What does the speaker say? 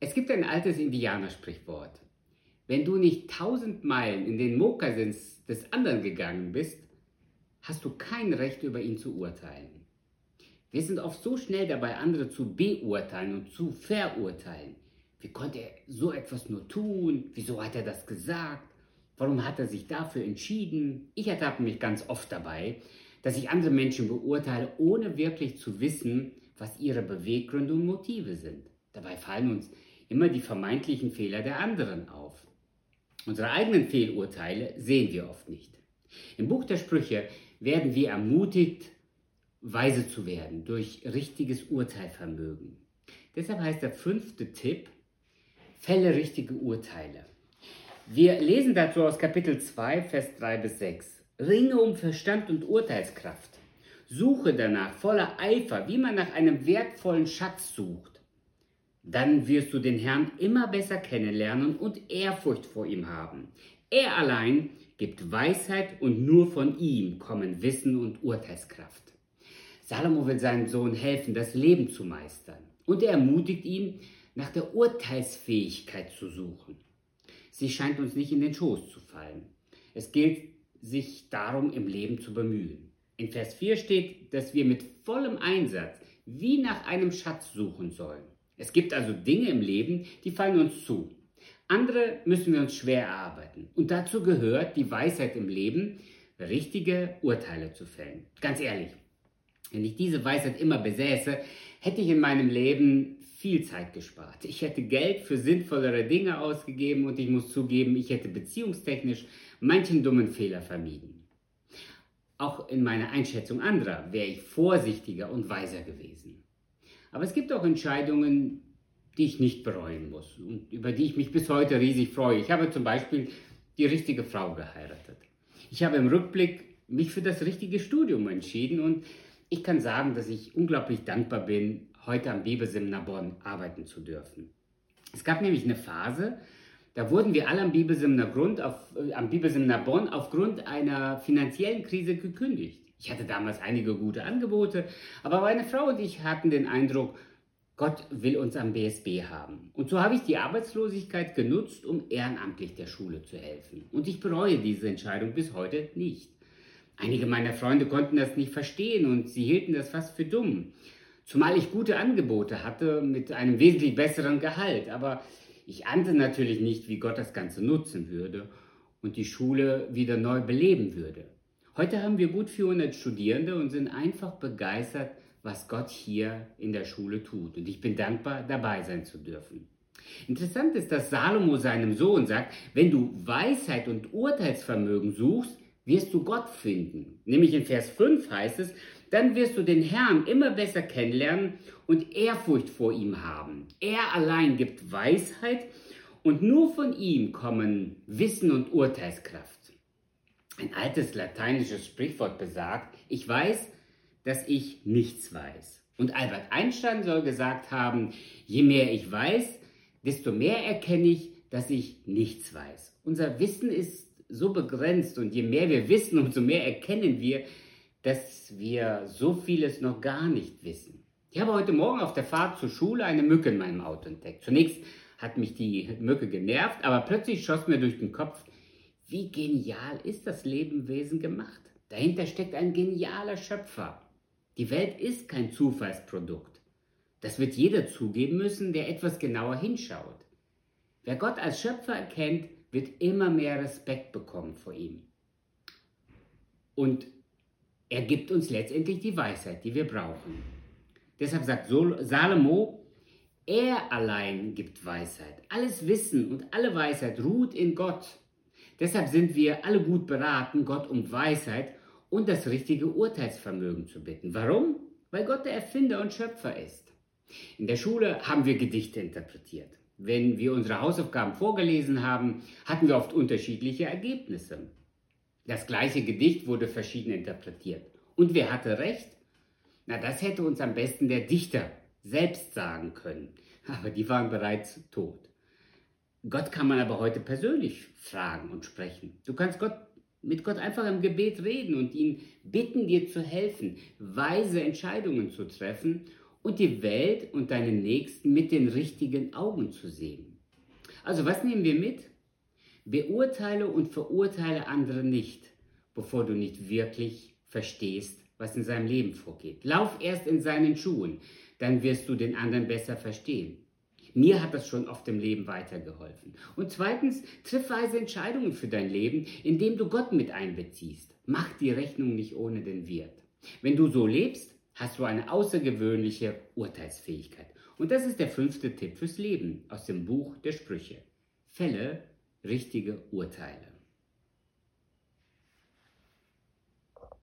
Es gibt ein altes Indianersprichwort. Wenn du nicht tausend Meilen in den Mokassins des anderen gegangen bist, hast du kein Recht über ihn zu urteilen. Wir sind oft so schnell dabei, andere zu beurteilen und zu verurteilen. Wie konnte er so etwas nur tun? Wieso hat er das gesagt? Warum hat er sich dafür entschieden? Ich ertappe mich ganz oft dabei, dass ich andere Menschen beurteile, ohne wirklich zu wissen, was ihre Beweggründe und Motive sind. Dabei fallen uns immer die vermeintlichen Fehler der anderen auf. Unsere eigenen Fehlurteile sehen wir oft nicht. Im Buch der Sprüche werden wir ermutigt, weise zu werden durch richtiges Urteilvermögen. Deshalb heißt der fünfte Tipp, fälle richtige Urteile. Wir lesen dazu aus Kapitel 2, Vers 3 bis 6. Ringe um Verstand und Urteilskraft. Suche danach voller Eifer, wie man nach einem wertvollen Schatz sucht. Dann wirst du den Herrn immer besser kennenlernen und Ehrfurcht vor ihm haben. Er allein gibt Weisheit und nur von ihm kommen Wissen und Urteilskraft. Salomo will seinem Sohn helfen, das Leben zu meistern. Und er ermutigt ihn, nach der Urteilsfähigkeit zu suchen. Sie scheint uns nicht in den Schoß zu fallen. Es gilt, sich darum im Leben zu bemühen. In Vers 4 steht, dass wir mit vollem Einsatz wie nach einem Schatz suchen sollen. Es gibt also Dinge im Leben, die fallen uns zu. Andere müssen wir uns schwer erarbeiten. Und dazu gehört die Weisheit im Leben, richtige Urteile zu fällen. Ganz ehrlich, wenn ich diese Weisheit immer besäße, hätte ich in meinem Leben viel Zeit gespart. Ich hätte Geld für sinnvollere Dinge ausgegeben und ich muss zugeben, ich hätte beziehungstechnisch manchen dummen Fehler vermieden. Auch in meiner Einschätzung anderer wäre ich vorsichtiger und weiser gewesen. Aber es gibt auch Entscheidungen, die ich nicht bereuen muss und über die ich mich bis heute riesig freue. Ich habe zum Beispiel die richtige Frau geheiratet. Ich habe im Rückblick mich für das richtige Studium entschieden und ich kann sagen, dass ich unglaublich dankbar bin, heute am Bibelseminar Bonn arbeiten zu dürfen. Es gab nämlich eine Phase, da wurden wir alle am Bibelseminar, Grund auf, äh, am Bibelseminar Bonn aufgrund einer finanziellen Krise gekündigt. Ich hatte damals einige gute Angebote, aber meine Frau und ich hatten den Eindruck, Gott will uns am BSB haben. Und so habe ich die Arbeitslosigkeit genutzt, um ehrenamtlich der Schule zu helfen. Und ich bereue diese Entscheidung bis heute nicht. Einige meiner Freunde konnten das nicht verstehen und sie hielten das fast für dumm. Zumal ich gute Angebote hatte mit einem wesentlich besseren Gehalt. Aber ich ahnte natürlich nicht, wie Gott das Ganze nutzen würde und die Schule wieder neu beleben würde. Heute haben wir gut 400 Studierende und sind einfach begeistert, was Gott hier in der Schule tut. Und ich bin dankbar, dabei sein zu dürfen. Interessant ist, dass Salomo seinem Sohn sagt, wenn du Weisheit und Urteilsvermögen suchst, wirst du Gott finden. Nämlich in Vers 5 heißt es, dann wirst du den Herrn immer besser kennenlernen und Ehrfurcht vor ihm haben. Er allein gibt Weisheit und nur von ihm kommen Wissen und Urteilskraft. Ein altes lateinisches Sprichwort besagt, ich weiß, dass ich nichts weiß. Und Albert Einstein soll gesagt haben, je mehr ich weiß, desto mehr erkenne ich, dass ich nichts weiß. Unser Wissen ist so begrenzt und je mehr wir wissen, umso mehr erkennen wir, dass wir so vieles noch gar nicht wissen. Ich habe heute Morgen auf der Fahrt zur Schule eine Mücke in meinem Auto entdeckt. Zunächst hat mich die Mücke genervt, aber plötzlich schoss mir durch den Kopf, wie genial ist das Lebenwesen gemacht? Dahinter steckt ein genialer Schöpfer. Die Welt ist kein Zufallsprodukt. Das wird jeder zugeben müssen, der etwas genauer hinschaut. Wer Gott als Schöpfer erkennt, wird immer mehr Respekt bekommen vor ihm. Und er gibt uns letztendlich die Weisheit, die wir brauchen. Deshalb sagt Salomo, er allein gibt Weisheit. Alles Wissen und alle Weisheit ruht in Gott. Deshalb sind wir alle gut beraten, Gott um Weisheit und das richtige Urteilsvermögen zu bitten. Warum? Weil Gott der Erfinder und Schöpfer ist. In der Schule haben wir Gedichte interpretiert. Wenn wir unsere Hausaufgaben vorgelesen haben, hatten wir oft unterschiedliche Ergebnisse. Das gleiche Gedicht wurde verschieden interpretiert. Und wer hatte recht? Na, das hätte uns am besten der Dichter selbst sagen können. Aber die waren bereits tot. Gott kann man aber heute persönlich fragen und sprechen. Du kannst Gott, mit Gott einfach im Gebet reden und ihn bitten, dir zu helfen, weise Entscheidungen zu treffen und die Welt und deinen Nächsten mit den richtigen Augen zu sehen. Also was nehmen wir mit? Beurteile und verurteile andere nicht, bevor du nicht wirklich verstehst, was in seinem Leben vorgeht. Lauf erst in seinen Schuhen, dann wirst du den anderen besser verstehen. Mir hat das schon oft im Leben weitergeholfen. Und zweitens, triff weise Entscheidungen für dein Leben, indem du Gott mit einbeziehst. Mach die Rechnung nicht ohne den Wirt. Wenn du so lebst, hast du eine außergewöhnliche Urteilsfähigkeit. Und das ist der fünfte Tipp fürs Leben aus dem Buch der Sprüche. Fälle richtige Urteile.